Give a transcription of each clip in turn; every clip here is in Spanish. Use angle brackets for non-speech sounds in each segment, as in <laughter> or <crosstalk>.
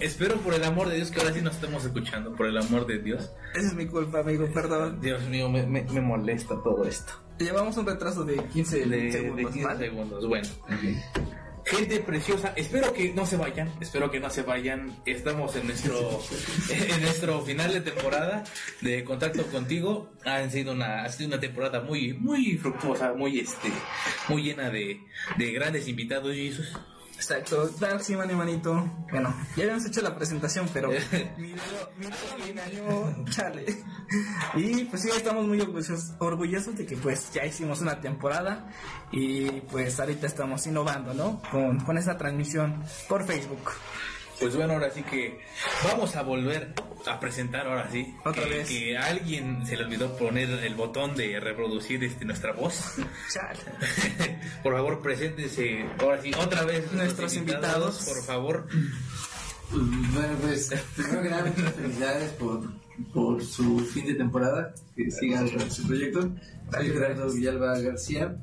espero por el amor de Dios que ahora sí nos estemos escuchando, por el amor de Dios. Esa es mi culpa, amigo, perdón. Dios mío, me, me, me molesta todo esto. Llevamos un retraso de 15 De, segundos. de 15 ¿vale? segundos, bueno. Gente preciosa, espero que no se vayan, espero que no se vayan. Estamos en nuestro <laughs> en nuestro final de temporada de contacto contigo. Ha sido una ha sido una temporada muy muy fructuosa, muy este muy llena de, de grandes invitados, Jesus. Exacto, claro, sí, mani, manito. Bueno, ya habíamos hecho la presentación, pero <laughs> mi me engañó, chale. Y pues sí, estamos muy orgullosos, orgullosos de que pues ya hicimos una temporada y pues ahorita estamos innovando, ¿no? Con, con esta transmisión por Facebook. Pues bueno, ahora sí que vamos a volver a presentar ahora sí. Otra que, vez. Que a alguien se le olvidó poner el botón de reproducir este, nuestra voz. Chale. <laughs> por favor, preséntense ahora sí otra vez Nuestros invitados. por favor. Bueno, pues, primero que nada, muchas felicidades por, por su fin de temporada. Que sigan con su proyecto. Soy Gerardo Villalba García.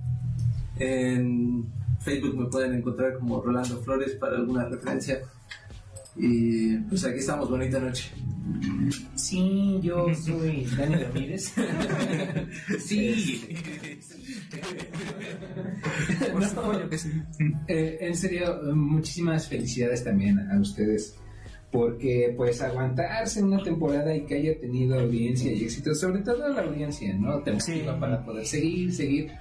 En Facebook me pueden encontrar como Rolando Flores para alguna referencia. Y pues aquí estamos, bonita noche. Sí, yo soy Dani Ramírez. <laughs> Sí. Por supuesto que sí. Eh, en serio, muchísimas felicidades también a ustedes. Porque pues aguantarse una temporada y que haya tenido audiencia y éxito, sobre todo la audiencia, ¿no? Te motiva Sí. para poder seguir, seguir.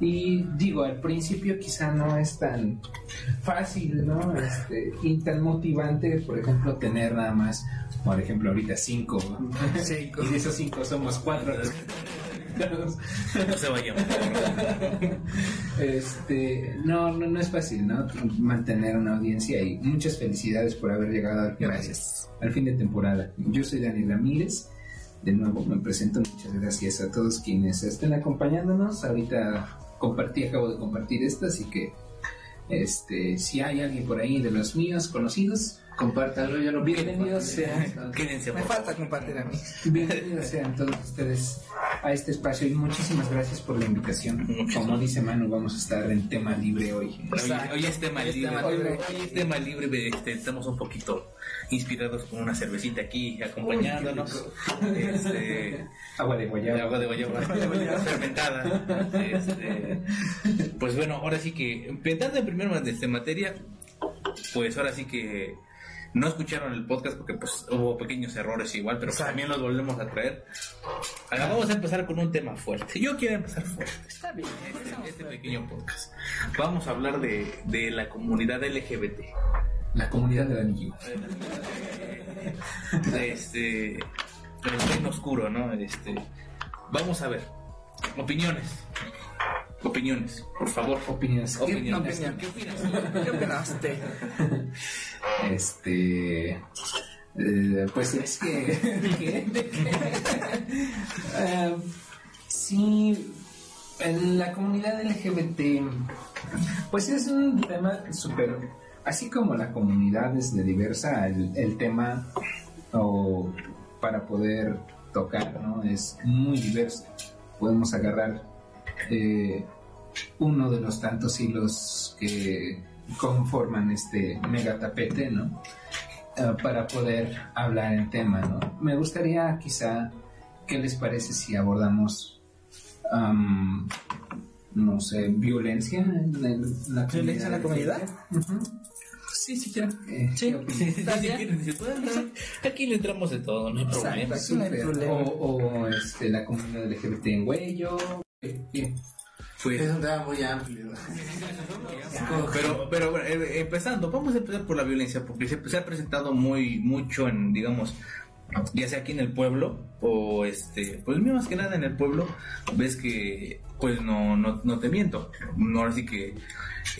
Y digo, al principio quizá no es tan fácil, ¿no? Este, y tan motivante, por ejemplo, tener nada más, por ejemplo, ahorita cinco, ¿no? <laughs> Y de esos cinco somos cuatro. No se vayan. Este, no, no, no es fácil, ¿no? Mantener una audiencia y muchas felicidades por haber llegado al, Gracias. al fin de temporada. Yo soy Dani Ramírez. De nuevo me presento. Muchas gracias a todos quienes estén acompañándonos. Ahorita compartí, acabo de compartir esto, así que este, si hay alguien por ahí de los míos conocidos, Compártanlo, ya lo bienvenidos sean. Quédense Me falta compartir a mí. Bienvenidos sean todos ustedes a este espacio y muchísimas gracias por la invitación. Como dice Manu, vamos a estar en tema libre hoy. Hoy, Exacto. hoy es tema Hoy es libre. tema libre. Hoy es tema libre. Este, estamos un poquito inspirados con una cervecita aquí acompañándonos. Este, Agua de guayaba. agua de guayaba fermentada. Este, pues bueno, ahora sí que empezando en primero de esta materia, pues ahora sí que no escucharon el podcast porque pues hubo pequeños errores igual, pero pues también los volvemos a traer. Ahora vamos a empezar con un tema fuerte. Yo quiero empezar fuerte. Está bien. Este, este pequeño podcast. Vamos a hablar de, de la comunidad LGBT. La comunidad del anillo. <laughs> Este, el reino oscuro, ¿no? Este, vamos a ver. Opiniones. Opiniones, por favor. Opiniones. ¿Qué Opiniones. ¿Qué opinas? ¿Qué opinaste? Este. eh, pues es que. ¿qué? <laughs> Eh, sí, en la comunidad LGBT, pues es un tema súper. Así como la comunidad es de diversa, el, el tema o para poder tocar, ¿no? Es muy diverso. Podemos agarrar eh, uno de los tantos hilos que conforman este mega tapete, ¿no? Eh, para poder hablar el tema, ¿no? Me gustaría quizá, ¿qué les parece si abordamos, am, no sé, violencia en el- la ¿Violencia en la comunidad? Ujú. Sí, sí quiero. Eh, Sí. <laughs> Aquí le entramos de todo, no hay problema. Exacto. Aquí no hay Súper. problema. O, o, este, la comunidad LGBT en Huello. Pues, Es un tema muy amplio. <laughs> Pero, pero bueno, eh, empezando, vamos a empezar por la violencia, porque se, se ha presentado muy mucho en, digamos, ya sea aquí en el pueblo o este, pues más que nada en el pueblo, ves que, pues no, no, no te miento, no ahora sí que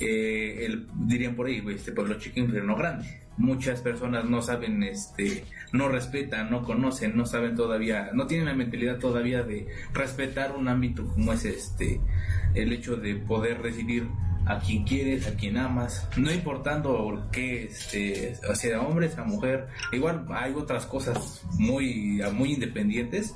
eh, el, dirían por ahí, este pueblo chico infierno grande. Muchas personas no saben, este, no respetan, no conocen, no saben todavía, no tienen la mentalidad todavía de respetar un ámbito como es este, el hecho de poder recibir a quien quieres, a quien amas, no importando que este, sea hombre, sea mujer, igual hay otras cosas muy, muy independientes,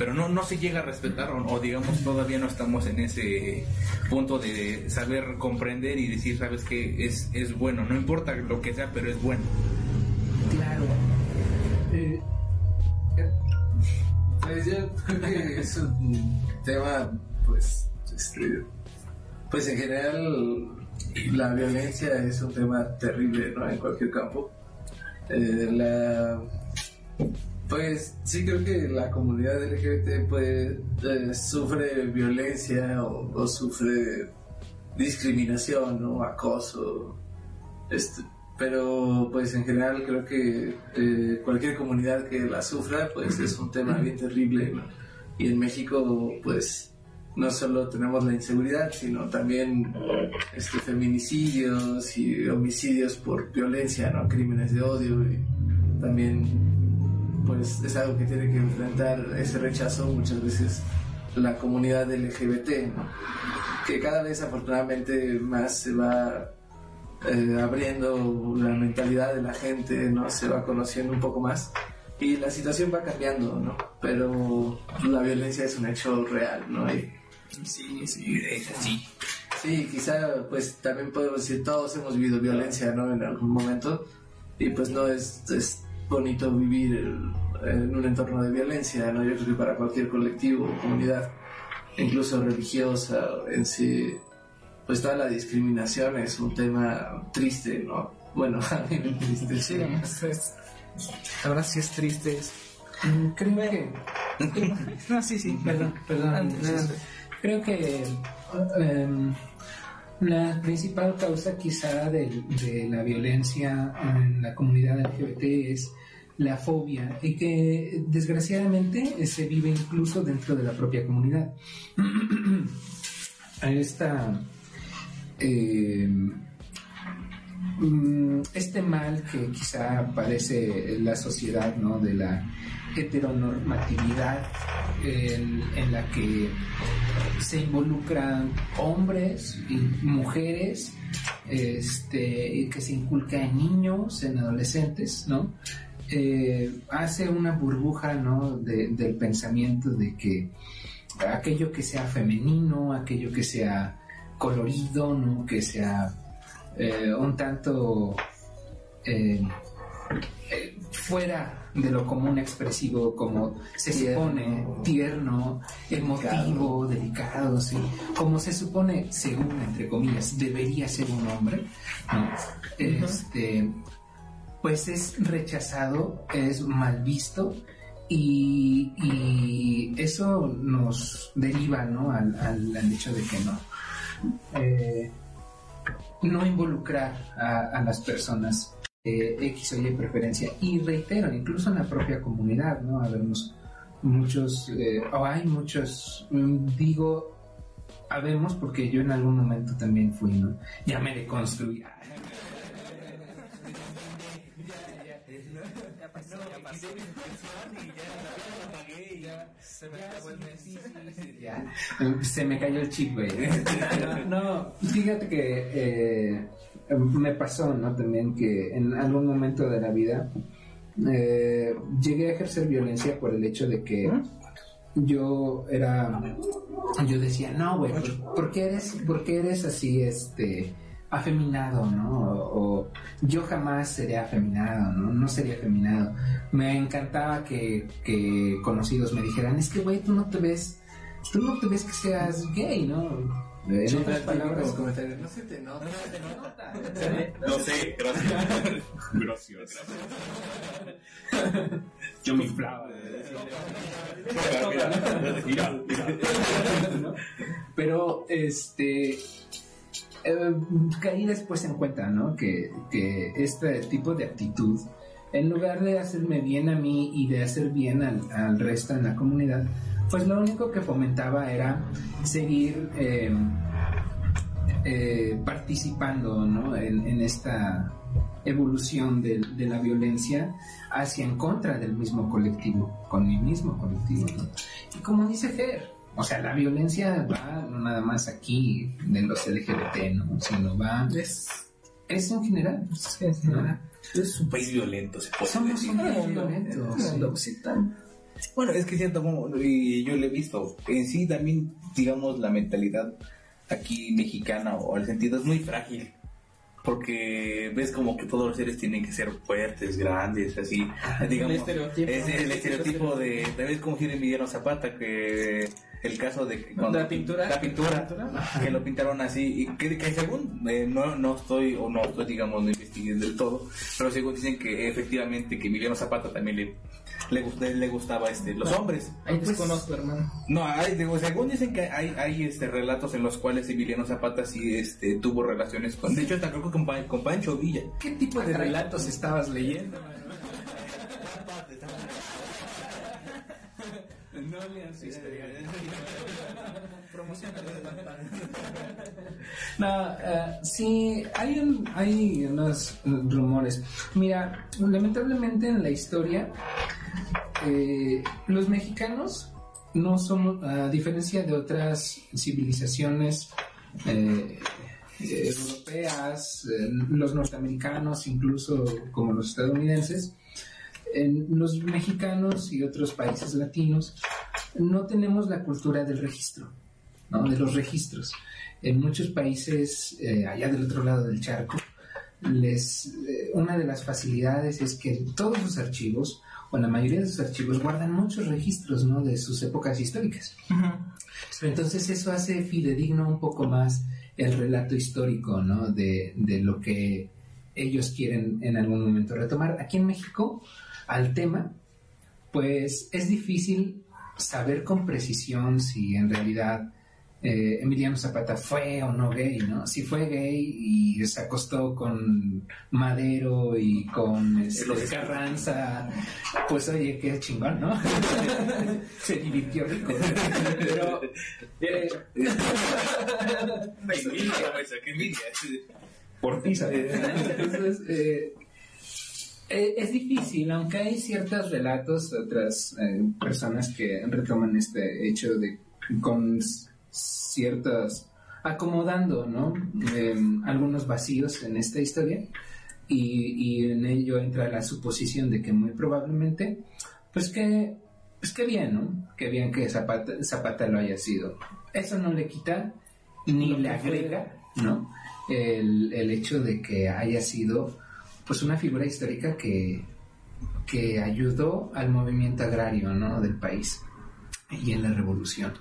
pero no, no se llega a respetar o, digamos todavía no estamos en ese punto de saber comprender y decir, sabes que es, es bueno, no importa lo que sea, pero es bueno. Claro. Eh, pues yo creo que es un tema, pues, este, pues en general la violencia es un tema terrible, ¿no? En cualquier campo. Eh, la pues sí creo que la comunidad LGBT pues eh, sufre violencia o, o sufre discriminación, ¿no? Acoso, este, pero pues en general creo que eh, cualquier comunidad que la sufra pues es un tema bien terrible ¿no? y en México pues no solo tenemos la inseguridad sino también este feminicidios y homicidios por violencia no crímenes de odio y también pues es algo que tiene que enfrentar ese rechazo muchas veces la comunidad LGBT ¿no? que cada vez afortunadamente más se va eh, abriendo la mentalidad de la gente, ¿no? Se va conociendo un poco más y la situación va cambiando, ¿no? Pero la violencia es un hecho real, ¿no? Y, Sí, sí, es así. sí, quizá pues también podemos decir todos hemos vivido violencia, ¿no? En algún momento y pues no es, es bonito vivir en un entorno de violencia, ¿no? Yo creo que para cualquier colectivo o comunidad, incluso religiosa en sí, pues toda la discriminación es un tema triste, ¿no? Bueno, <laughs> a mí me triste. Sí, es, verdad sí es triste. es- Mm, Creo que No, sí, sí. Perdón, perdón. Creo que em, la principal causa quizá de, de la violencia en la comunidad LGBT es la fobia y que desgraciadamente se vive incluso dentro de la propia comunidad. <clears throat> Esta, em, mm, este mal que quizá padece la sociedad, ¿no? De la heteronormatividad en, en la que se involucran hombres y mujeres, este, que se inculca en niños, en adolescentes, ¿no? Eh, hace una burbuja, ¿no? de- del pensamiento de que aquello que sea femenino, aquello que sea colorido, ¿no? Que sea eh, un tanto eh, fuera de lo común expresivo, como se Tierno. supone, tierno, emotivo, delicado, sí. como se supone, según entre comillas, debería ser un hombre, ¿no? Este, pues es rechazado, es mal visto y, y eso nos deriva ¿no? al, al- al hecho de que no. eh, no involucrar a, a las personas eh, X o Y preferencia. Y reitero, incluso en la propia comunidad, ¿no? Habemos muchos, eh, o hay muchos, mm, digo, habemos porque yo en algún momento también fui, ¿no? Ya me deconstruí. Ya, se me cayó el chip, güey. <laughs> No, no, fíjate que eh, me pasó, ¿no? También que en algún momento de la vida eh, llegué a ejercer violencia por el hecho de que yo era, yo decía, no, güey, ¿por, por qué eres, por qué eres así, este, afeminado, ¿no? O, o yo jamás seré afeminado, ¿no? No sería afeminado. Me encantaba que, que conocidos me dijeran, es que, güey, tú no te ves, tú no te ves que seas gay, ¿no? En Sí, otras palabras, típicos comentarios, no se te nota. No sé, gracias. Gracias. <laughs> Yo me inflaba. Mira, mira, mira. ¿no? Pero este eh, caí después en cuenta, ¿no? Que, que este tipo de actitud, en lugar de hacerme bien a mí y de hacer bien al, al resto en la comunidad, pues lo único que fomentaba era seguir eh, eh, participando, ¿no? En, en esta evolución de, de la violencia hacia en contra del mismo colectivo, con mi mismo colectivo. ¿no? Y como dice Ger, o sea, la violencia va no nada más aquí de los LGBT, ¿no? Sino va, Es, es en general. es, es, ¿no? Es un país violento, se puede Somos decir. un país violento, sí. Bueno, es que siento como, y yo lo he visto, en sí también, digamos, la mentalidad aquí mexicana o el sentido es muy frágil. porque ves como que todos los seres tienen que ser fuertes, grandes, así, digamos, estereotipo. es el estereotipo de, ves como gira Emiliano Zapata, que el caso de que La pintura. la pintura, que lo pintaron así, y que, que según, eh, no, no estoy, o no estoy, digamos, no investigué del todo, pero según dicen que efectivamente que Emiliano Zapata también le, le, gust- le gustaba este, los hombres. Ahí Pues, desconozco, hermano. no, hay, digo, según dicen que hay, hay este, relatos en los cuales Emiliano Zapata sí este, tuvo relaciones con, de hecho, hasta creo que con, con Pancho Villa. ¿Qué tipo de relatos estabas leyendo? No lean su historia. No, eh, sí, hay, un, hay unos rumores. Mira, lamentablemente en la historia, eh, los mexicanos no somos, a diferencia de otras civilizaciones eh, eh, europeas, eh, los norteamericanos, incluso como los estadounidenses, en los mexicanos y otros países latinos no tenemos la cultura del registro, ¿no? de los registros. En muchos países eh, allá del otro lado del charco, les, eh, una de las facilidades es que todos sus archivos, o la mayoría de sus archivos, guardan muchos registros ¿no? de sus épocas históricas. Entonces eso hace fidedigno un poco más el relato histórico ¿no? de, de lo que ellos quieren en algún momento retomar. Aquí en México, al tema, pues es difícil saber con precisión si en realidad eh, Emiliano Zapata fue o no gay, ¿no? Si fue gay y se acostó con Madero y con este, Carranza, pues oye, qué chingón, ¿no? <laughs> se divirtió rico. Pero eh, <laughs> entonces, eh, eh, es difícil, aunque hay ciertos relatos, otras eh, personas que retoman este hecho de con ciertas acomodando, ¿no? Em, algunos vacíos en esta historia y, y en ello entra la suposición de que muy probablemente, pues que, pues que bien, ¿no? Que bien que Zapata, Zapata lo haya sido. Eso no le quita ni le agrega, ¿no? El, el hecho de que haya sido pues una figura histórica que, que ayudó al movimiento agrario ¿no? del país y en la revolución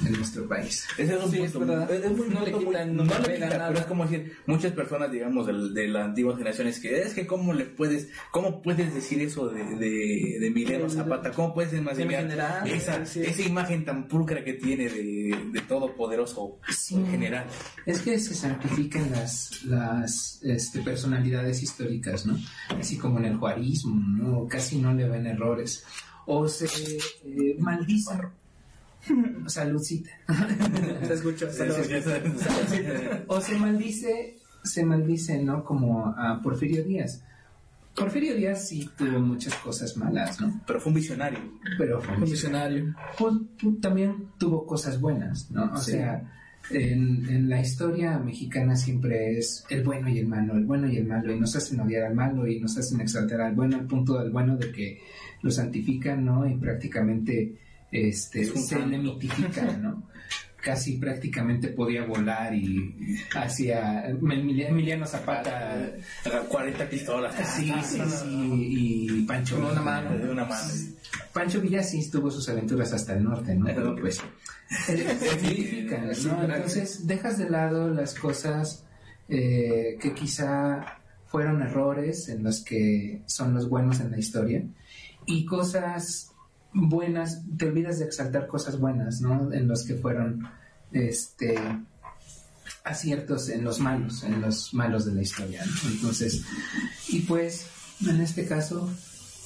de nuestro país. Ese es un Sí, punto. es verdad. Es, es un No le punto quitan, muy- no no le le quita, nada. pero es como decir, muchas personas, digamos, de, de las antiguas generaciones, que es que cómo le puedes, cómo puedes decir eso de, de, de Emiliano Zapata, cómo puedes imaginar general, esa, sí. esa imagen tan pulcra que tiene de, de todopoderoso en general. Es que se santifican las, las este, personalidades históricas, ¿no? Así como en el juarismo, ¿no? Casi no le ven errores. O se eh, maldicen. Saludcita. Se escucha. o se maldice, se maldice, ¿no? Como a Porfirio Díaz. Porfirio Díaz sí tuvo muchas cosas malas, ¿no? Pero fue un visionario. Pero fue Un visionario. pues, también tuvo cosas buenas, ¿no? O Sí. sea, en, en la historia mexicana siempre es el bueno y el malo, el bueno y el malo, y nos hacen odiar al malo y nos hacen exaltar al bueno, al punto del bueno de que lo santifican, ¿no? Y prácticamente este, Es un se santo. le mitifican, ¿no? <laughs> Casi prácticamente podía volar y Emili- Emiliano Zapata. 40 pistolas. Sí, sí, sí, y Pancho. Con una mano. De una mano. Pancho Villa sí tuvo sus aventuras hasta el norte, ¿no? Pero pues <laughs> ¿no? Entonces dejas de lado las cosas eh, que quizá fueron errores en los que son los buenos en la historia y cosas buenas, te olvidas de exaltar cosas buenas, ¿no? En los que fueron este aciertos en los malos, en los malos de la historia, ¿no? Entonces, y pues en este caso,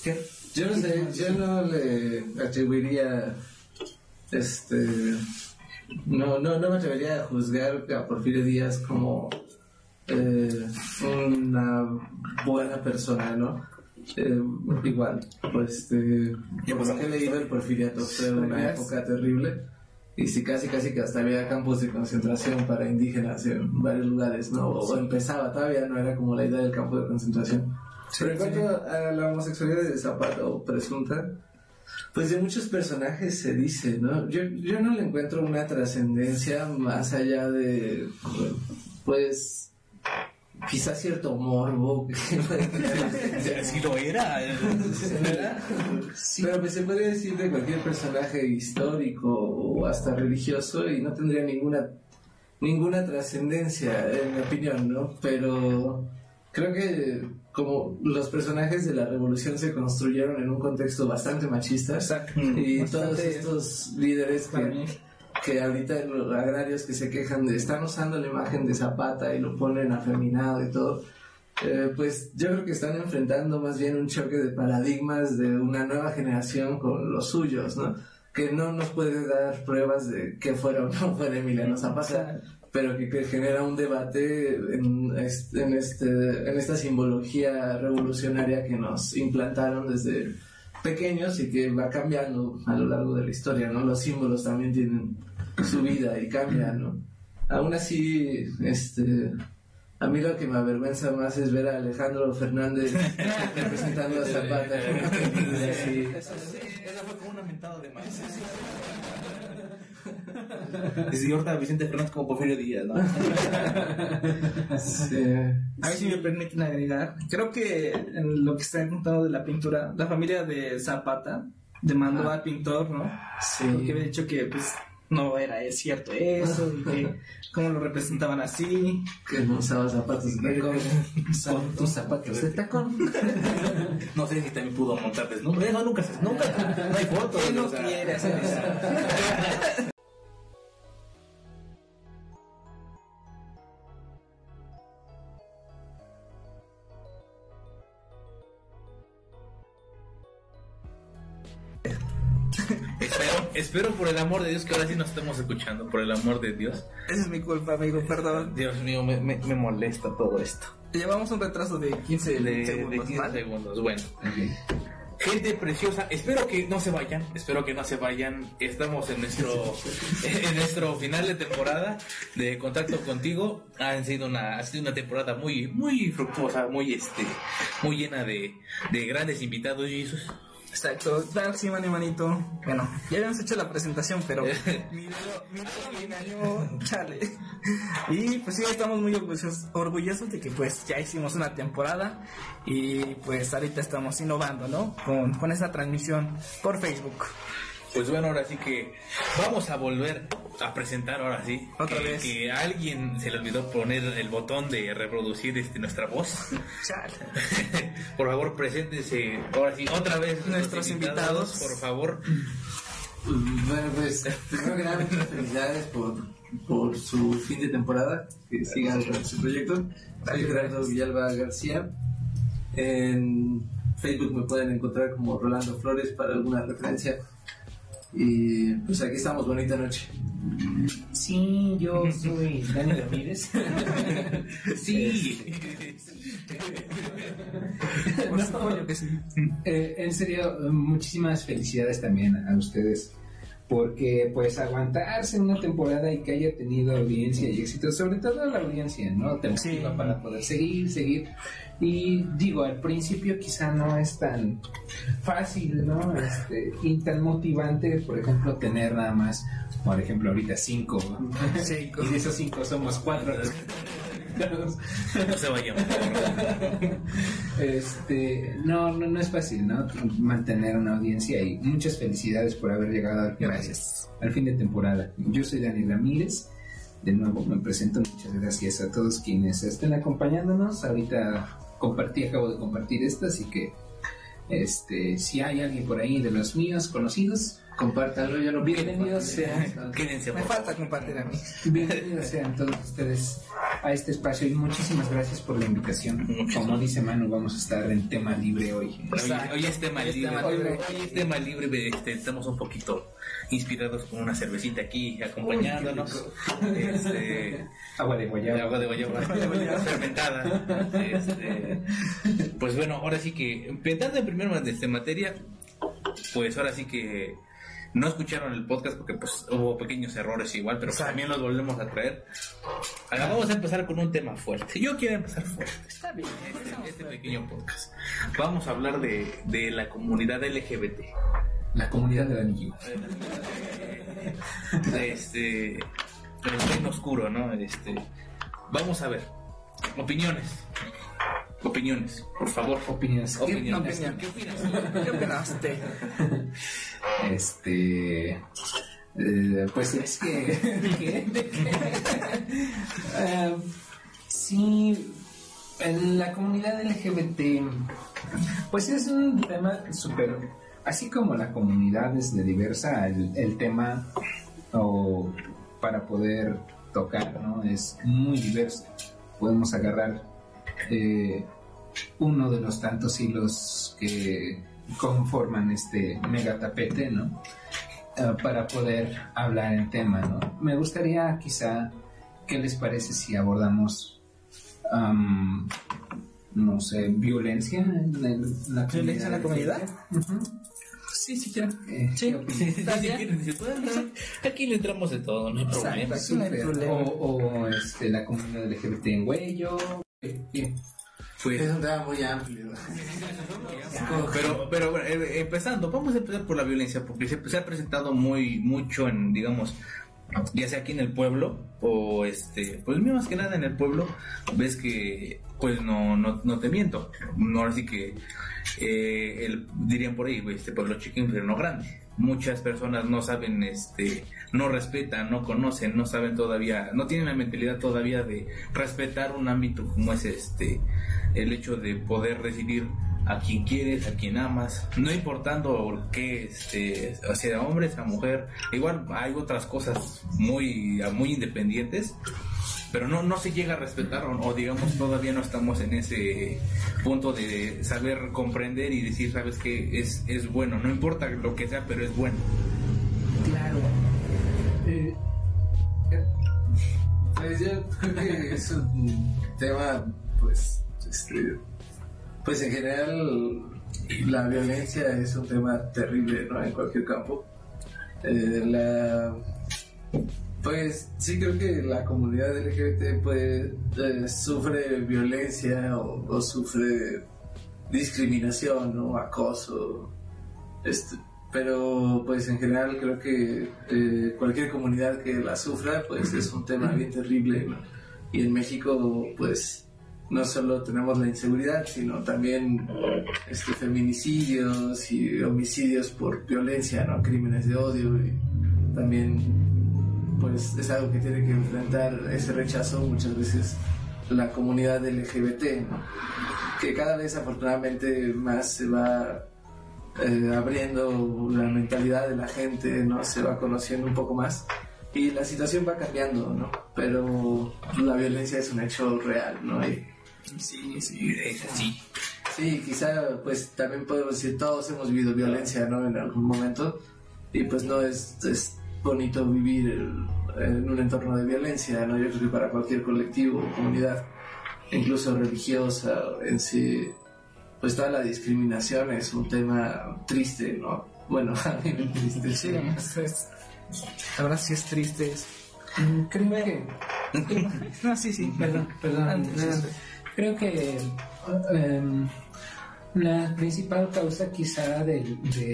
¿qué? Yo no sé, yo no le atribuiría, este, no, no, no me atrevería a juzgar a Porfirio Díaz como eh, una buena persona, ¿no? Eh, igual, pues, este, por lo que he leído, el porfiriato fue una época terrible. Y sí, casi, casi que hasta había campos de concentración para indígenas en varios lugares, ¿no? O empezaba, todavía no era como la idea del campo de concentración. Pero en cuanto a la homosexualidad de Zapata o presunta, pues de muchos personajes se dice, ¿no? Yo, yo no le encuentro una trascendencia más allá de, pues, quizás cierto morbo. Si <laughs> lo era. Pero pues se podría decir de cualquier personaje histórico o hasta religioso y no tendría ninguna ninguna trascendencia en mi opinión, ¿no? Pero creo que como los personajes de la revolución se construyeron en un contexto bastante machista Exacto. y Bastante- todos estos líderes que. Que ahorita los agrarios que se quejan de están usando la imagen de Zapata y lo ponen afeminado y todo, eh, pues yo creo que están enfrentando más bien un choque de paradigmas de una nueva generación con los suyos, ¿no? Que no nos puede dar pruebas de que fuera o no fuera Emiliano Zapata, pero que, que genera un debate en, este, en, este, en esta simbología revolucionaria que nos implantaron desde pequeños y que va cambiando a lo largo de la historia, ¿no? Los símbolos también tienen su vida y cambian, ¿no? Aún así, este, a mí lo que me avergüenza más es ver a Alejandro Fernández <laughs> representando a Zapata. Sí. Esa fue como una mentada de más. <laughs> Y ahorita Vicente Fernández como Porfirio Díaz, ¿no? Sí. A ver si me permiten agregar. Creo que en lo que están contando de la pintura, la familia de Zapata demandó al pintor, ¿no? Porque Sí. había dicho que pues no era cierto eso y que <laughs> cómo lo representaban así. Que no usaba zapatos de tacón. <laughs> Con tus zapatos de tacón. <laughs> No sé si también pudo montar desnudo. No, nunca se. Nunca. No hay fotos. No quiere hacer eso. Espero, por el amor de Dios que ahora sí nos estemos escuchando. Por el amor de Dios. Esa es mi culpa, amigo, perdón. Dios mío, me, me, me molesta todo esto. Llevamos un retraso de 15 De, de segundos. 15 ¿vale? segundos. Bueno. Gente preciosa, espero que no se vayan, espero que no se vayan. Estamos en nuestro <laughs> en nuestro final de temporada de contacto contigo. Ha sido una ha sido una temporada muy muy fructuosa, muy este muy llena de, de grandes invitados, Jesus. Exacto, sí, mani manito. Bueno, ya habíamos hecho la presentación, pero mi dedo, mi dedo me engañó, chale. Y pues sí, estamos muy orgullosos, orgullosos de que pues ya hicimos una temporada y pues ahorita estamos innovando, ¿no? Con, con esa transmisión por Facebook. Pues bueno, ahora sí que vamos a volver a presentar ahora sí. Otra que, vez. que a alguien se le olvidó poner el botón de reproducir este, nuestra voz. <laughs> Por favor, preséntense ahora sí otra vez Nuestros invitados. por favor. Bueno, pues primero que nada, muchas felicidades por, por su fin de temporada. Que sigan con su proyecto. Soy Gerardo Villalba García. En Facebook me pueden encontrar como Rolando Flores para alguna referencia. Y pues aquí estamos, bonita noche. Sí, yo soy Dani Ramírez. <laughs> Sí. Por supuesto que sí. Eh, en serio, muchísimas felicidades también a ustedes porque pues aguantarse una temporada y que haya tenido audiencia y éxito, sobre todo la audiencia, ¿no? Te Sí. para poder seguir, seguir. Y digo, al principio quizá no es tan fácil, ¿no? Este, y tan motivante, por ejemplo, tener nada más, por ejemplo, ahorita cinco. Cinco. Y de esos cinco somos cuatro. No se vayan. Este, no, no, no es fácil, ¿no? Mantener una audiencia y muchas felicidades por haber llegado al, Gracias. al fin de temporada. Yo soy Dani Ramírez. De nuevo me presento. Muchas gracias a todos quienes estén acompañándonos. Ahorita compartí, acabo de compartir esto, así que este, si hay alguien por ahí de los míos conocidos, compártanlo. Yo lo bienvenidos sean. Quédense Me falta compartir a mí. Bienvenidos sean todos ustedes a este espacio y muchísimas gracias por la invitación. Como dice Manu, vamos a estar en tema libre hoy. Hoy, es tema Hoy libre. tema Hoy, libre. hoy es tema libre. Este, estamos un poquito inspirados con una cervecita aquí acompañándonos. Este, Agua de guayaba. agua de guayaba <laughs> fermentada. Este, pues bueno, ahora sí que, empezando en primer este, materia, pues ahora sí que no escucharon el podcast porque pues hubo pequeños errores igual, pero pues, también los volvemos a traer. Ahora vamos a empezar con un tema fuerte. Yo quiero empezar fuerte. Está bien. Este, este pequeño podcast. Vamos a hablar de, de la comunidad LGBT. La comunidad del anillo. Este, el reino oscuro, ¿no? Este, vamos a ver. Opiniones. Opiniones, por favor. Opiniones. ¿Qué Opiniones. ¿Qué opinas? ¿Qué opinaste? Este. eh, pues es que. ¿de qué? ¿De qué? <laughs> Eh, sí, en la comunidad LGBT, pues es un tema súper. Así como la comunidad es de diversa, el, el tema o para poder tocar, ¿no? Es muy diverso. Podemos agarrar eh, uno de los tantos hilos que conforman este mega tapete, ¿no? Eh, para poder hablar el tema, ¿no? Me gustaría quizá, ¿qué les parece si abordamos, am, no sé, violencia en, el- en la ¿Violencia en la comunidad? Sí, sí quiero. Eh, Sí. <laughs> puede entrar, Aquí le entramos de todo, no hay problema. O, este, la comunidad LGBT en Huello. Eh, eh, Pues, Es un tema muy amplio. <laughs> Pero, pero bueno, eh, empezando, vamos a empezar por la violencia, porque se, se ha presentado muy mucho en, digamos, ya sea aquí en el pueblo o este, pues más que nada en el pueblo, ves que, pues no, no, no te miento, no así que eh, el, dirían por ahí, este pueblo chico infierno grande. Muchas personas no saben, este, no respetan, no conocen, no saben todavía, no tienen la mentalidad todavía de respetar un ámbito como es este, el hecho de poder recibir a quien quieres, a quien amas, no importando que este, sea hombre, sea mujer, igual hay otras cosas muy, muy independientes, pero no, no se llega a respetar o, o digamos todavía no estamos en ese punto de saber comprender y decir, sabes que es, es bueno, no importa lo que sea, pero es bueno. claro. Eh, Pues yo creo que es un tema, pues, este, pues en general la violencia es un tema terrible, ¿no? En cualquier campo. Eh, la, pues sí creo que la comunidad LGBT pues eh, sufre violencia o, o sufre discriminación, ¿no? Acoso, este, pero pues en general creo que eh, cualquier comunidad que la sufra pues es un tema bien terrible ¿no? y en México pues no solo tenemos la inseguridad sino también este feminicidios y homicidios por violencia no crímenes de odio y también pues es algo que tiene que enfrentar ese rechazo muchas veces la comunidad LGBT que cada vez afortunadamente más se va eh, abriendo la mentalidad de la gente, ¿no? Se va conociendo un poco más y la situación va cambiando, ¿no? Pero la violencia es un hecho real, ¿no? Y, Sí, sí, es así. sí, quizá pues también podemos decir todos hemos vivido violencia, ¿no? En algún momento y pues no es, es bonito vivir en un entorno de violencia, ¿no? Yo creo que para cualquier colectivo o comunidad, incluso religiosa en sí, pues toda la discriminación es un tema triste, ¿no? Bueno, <laughs> a mí me triste, Sí, sí. es- verdad sí es triste. es- mm, creo que. <laughs> No, sí, sí. Perdón, perdón. Antes. Creo que em, la principal causa quizá de,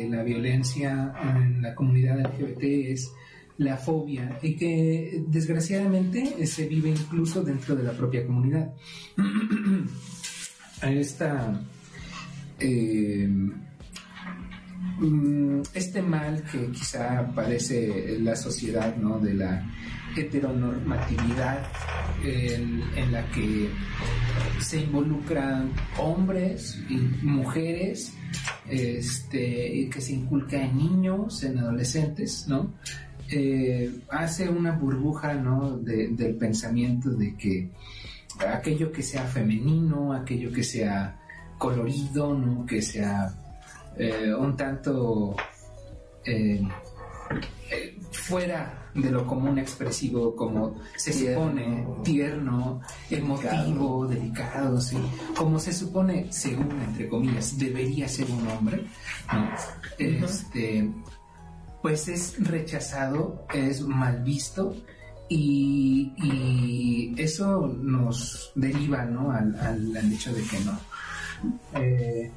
la violencia en la comunidad LGBT es la fobia y que desgraciadamente se vive incluso dentro de la propia comunidad. <clears throat> Esta, em, mm, este mal que quizá parece la sociedad ¿no? de la heteronormatividad en, la que se involucran hombres y mujeres este, que se inculca en niños, en adolescentes, ¿no? Eh, hace una burbuja ¿no? de- del pensamiento de que aquello que sea femenino, aquello que sea colorido, ¿no? que sea eh, un tanto eh, fuera de lo común expresivo, como se Tierno. supone, tierno, emotivo, delicado, sí, como se supone, según entre comillas, debería ser un hombre, ¿no? este, pues es rechazado, es mal visto y, y eso nos deriva ¿no? al, al- al hecho de que no. eh,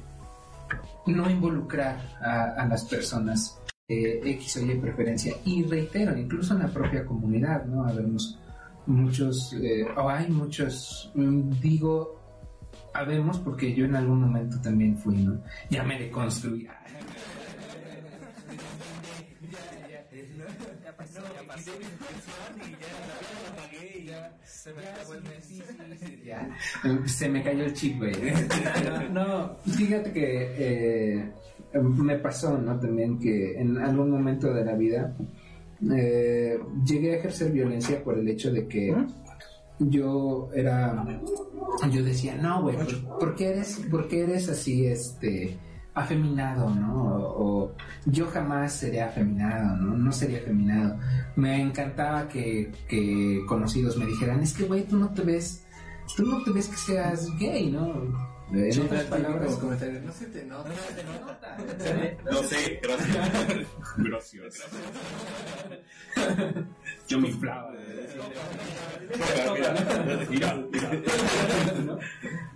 no involucrar a, a las personas eh, X o Y preferencia. Y reitero, incluso en la propia comunidad, ¿no? Habemos muchos, eh, o hay muchos, mm, digo, habemos porque yo en algún momento también fui, ¿no? Ya me deconstruí. <laughs> Ya pasó, ya pasó. Se me acabó el mes. Ya, se me cayó el chip, güey. <laughs> No, fíjate que eh, me pasó, ¿no? También que en algún momento de la vida eh, llegué a ejercer violencia por el hecho de que yo era, yo decía, no, güey, ¿por, por qué eres, por qué eres así, este, afeminado, ¿no? O, o yo jamás sería afeminado, ¿no? No sería afeminado. Me encantaba que, que conocidos me dijeran, es que, güey, tú no te ves, tú no te ves que seas gay, ¿no? En Sí, otras palabras, como comentario, no se te nota. No sé, gracias. Gracias. Yo me inflaba. Mira, mira, mira.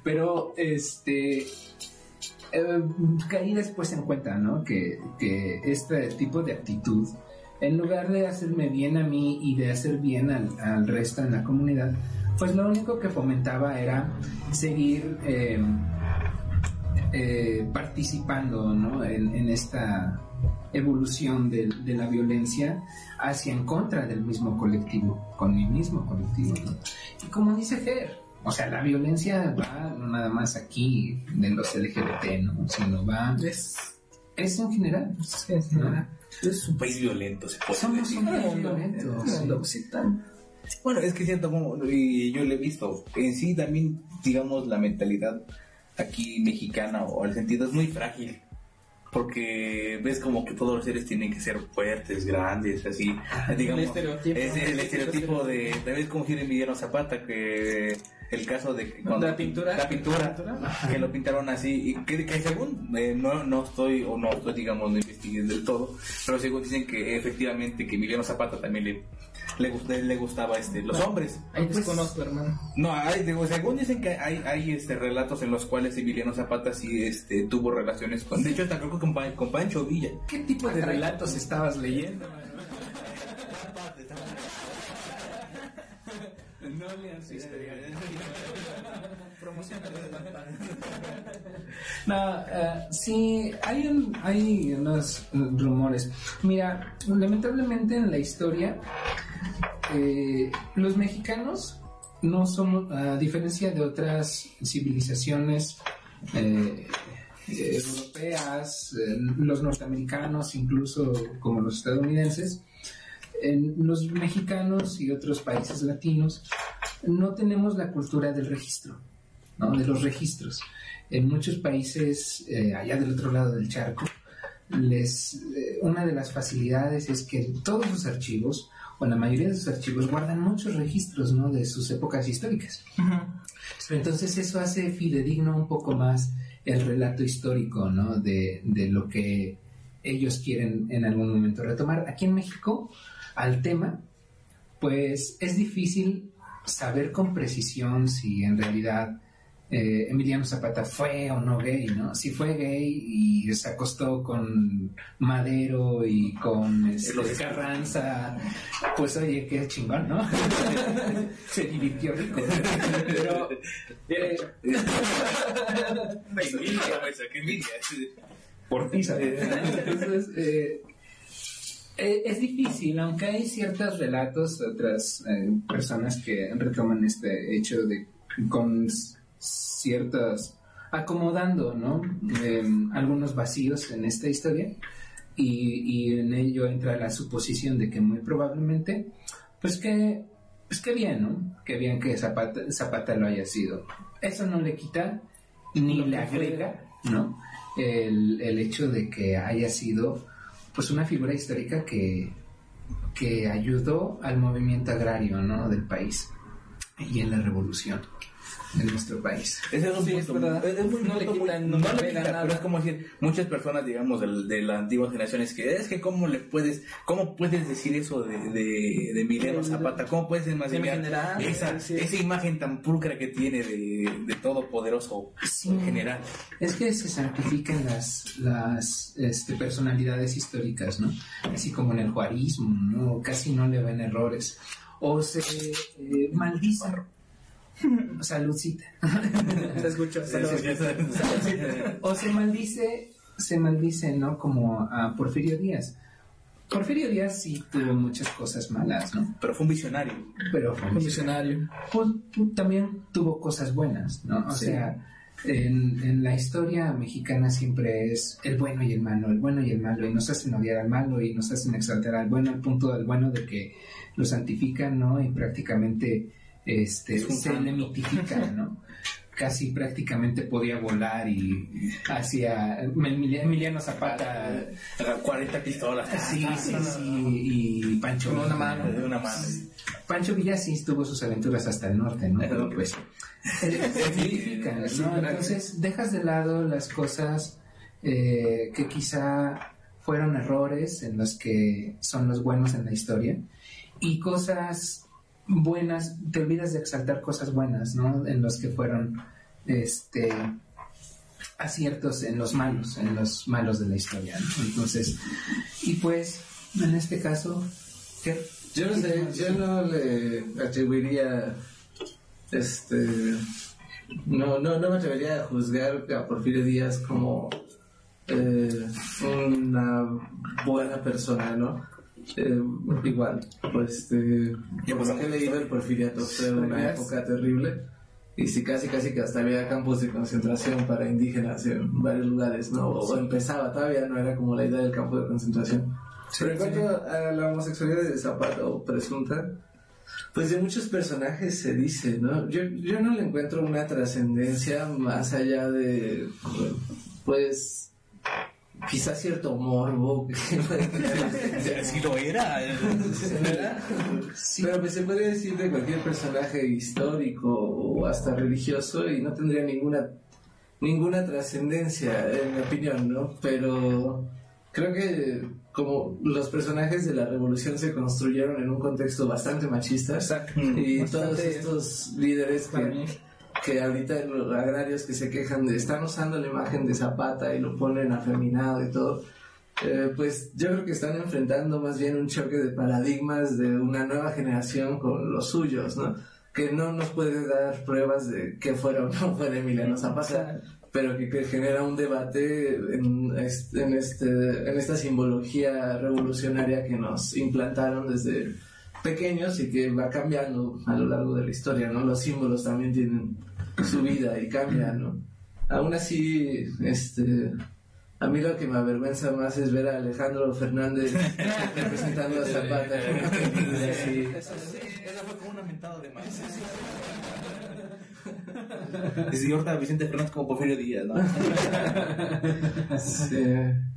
Pero, este, eh, caí después en cuenta, ¿no? Que, que este tipo de actitud, en lugar de hacerme bien a mí y de hacer bien al, al resto en la comunidad, pues lo único que fomentaba era seguir eh, eh, participando, ¿no? En, en esta evolución de, de la violencia hacia en contra del mismo colectivo, con mi mismo colectivo, ¿no? Y como dice Ger, o sea, la violencia va no nada más aquí de los LGBT, ¿no? Sino va... Es, Es en general. ¿no? es un país violento, se puede Somos decir. un país violento. sí. Bueno, es que siento como, y yo lo he visto, en sí también, digamos, la mentalidad aquí mexicana o el sentido es muy frágil. Porque ves como que todos los seres tienen que ser fuertes, grandes, así. Digamos, estereotipo. Es el estereotipo de, ¿sabes cómo tiene Emiliano Zapata? Que el caso de que La pintura. la pintura, que lo pintaron así y que, que según eh, no, no estoy o no estoy digamos no investigué del todo pero según dicen que efectivamente que Emiliano Zapata también le le, gust- le gustaba este los hombres Ahí Pues, desconozco, hermano. no hay digo, según dicen que hay hay este relatos en los cuales Emiliano Zapata sí este tuvo relaciones con de hecho hasta creo que con, Pa- con Pancho Villa ¿Qué tipo de relatos estabas leyendo? No lean su historia. Promociona No, eh, sí, hay, un- hay unos eh, rumores. Mira, lamentablemente en la historia, eh, los mexicanos no somos, a diferencia de otras civilizaciones eh, europeas, eh, los norteamericanos, incluso como los estadounidenses, en los mexicanos y otros países latinos no tenemos la cultura del registro, ¿no? de los registros. En muchos países eh, allá del otro lado del charco, les, eh, una de las facilidades es que todos sus archivos, o la mayoría de sus archivos, guardan muchos registros ¿no? de sus épocas históricas. Entonces eso hace fidedigno un poco más el relato histórico ¿no? de, de lo que ellos quieren en algún momento retomar. Aquí en México, al tema, pues es difícil saber con precisión si en realidad eh, Emiliano Zapata fue o no gay, ¿no? Si fue gay y se acostó con Madero y con este, Los- Carranza, pues oye, qué chingón, ¿no? <laughs> se divirtió rico. Pero eh, <laughs> pues. Por ti, <laughs> entonces, eh, eh, es difícil, aunque hay ciertos relatos, otras eh, personas que retoman este hecho de con ciertas acomodando, ¿no? Em, algunos vacíos en esta historia y, y en ello entra la suposición de que muy probablemente, pues que, pues que bien, ¿no? Que bien que Zapata, Zapata lo haya sido. Eso no le quita ni le agrega, ¿no? El, el hecho de que haya sido, pues, una figura histórica que, que ayudó al movimiento agrario, ¿no? Del país y en la revolución de nuestro país. Ese es un Sí, punto. es verdad. Es, es muy, No le punto muy- quitan, no no le le quita, pegan nada. pero es como decir, muchas personas, digamos, del- de, las antiguas generaciones, que es que cómo le puedes, cómo puedes decir eso de, de, de De- Zapata, cómo puedes imaginar esa, sí. esa imagen tan pulcra que tiene de, de todopoderoso en general. Es que se santifican las, las este, personalidades históricas, ¿no? Así como en el juarismo, ¿no? Casi no le ven errores. o se eh, maldice. Saludcita. Se escucha. o se maldice, se maldice, ¿no? Como a Porfirio Díaz. Porfirio Díaz sí tuvo muchas cosas malas, ¿no? Pero fue un visionario. Pero fue Un visionario. pues, pues, también tuvo cosas buenas, ¿no? O Sí. sea, en, en la historia mexicana siempre es el bueno y el malo, el bueno y el malo, y nos hacen odiar al malo y nos hacen exaltar al bueno, al punto del bueno de que lo santifican, ¿no? Y prácticamente este, Es un se le mitifican, ¿no? <laughs> Casi prácticamente podía volar y hacía Emiliano Zapata. 40 pistolas. Sí, sí, sí, y Pancho. Con una Villa, mano. ¿no? De una mano. Pancho Villa sí tuvo sus aventuras hasta el norte, ¿no? Pero pues se simplifican, <laughs> ¿no? Entonces dejas de lado las cosas eh, que quizá fueron errores en los que son los buenos en la historia y cosas buenas, te olvidas de exaltar cosas buenas, ¿no? En los que fueron este aciertos en los malos, en los malos de la historia, ¿no? Entonces, y pues en este caso, ¿qué? Yo no sé, yo no le atribuiría, este, no, no, no me atrevería a juzgar a Porfirio Díaz como eh, una buena persona, ¿no? Eh, igual, pues, este, lo que he leído, el porfiriato fue una época terrible. Y sí, casi, casi que hasta había campos de concentración para indígenas en varios lugares, ¿no? O empezaba, todavía no era como la idea del campo de concentración. Pero en cuanto a la homosexualidad de Zapata o presunta, pues de muchos personajes se dice, ¿no? Yo, yo no le encuentro una trascendencia más allá de, pues, quizás cierto morbo. Así lo era. Pero pues se puede decir de cualquier personaje histórico o hasta religioso y no tendría ninguna ninguna trascendencia en mi opinión, ¿no? Pero creo que como los personajes de la revolución se construyeron en un contexto bastante machista Exacto. y Bastante- todos estos líderes que. Que ahorita los agrarios que se quejan de están usando la imagen de Zapata y lo ponen afeminado y todo, eh, pues yo creo que están enfrentando más bien un choque de paradigmas de una nueva generación con los suyos, ¿no? Que no nos puede dar pruebas de que fuera o no fuera Emiliano Zapata, pero que, que genera un debate en, este- en, este, en esta simbología revolucionaria que nos implantaron desde pequeños y que va cambiando a lo largo de la historia, ¿no? Los símbolos también tienen su vida y cambian, ¿no? Aún así, este, a mí lo que me avergüenza más es ver a Alejandro Fernández <laughs> representando a Zapata. Sí. Esa fue como una mentada de más. Y ahorita Vicente Fernández como Porfirio Díaz, ¿no? Sí.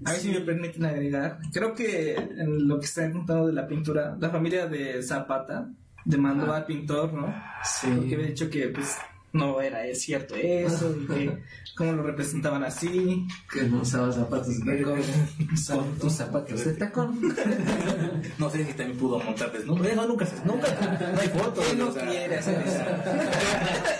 A ver si me permiten agregar. Creo que en lo que están contando de la pintura, la familia de Zapata demandó al pintor, ¿no? Sí. Porque había dicho que pues no era cierto eso y que <laughs> cómo lo representaban así. Que no usaba zapatos de tacón. Son tus zapatos de tacón. <laughs> No sé si también pudo montar desnudo. No, nunca. Nunca. No hay fotos. ¿Quién no o sea. quiere hacer eso? <laughs>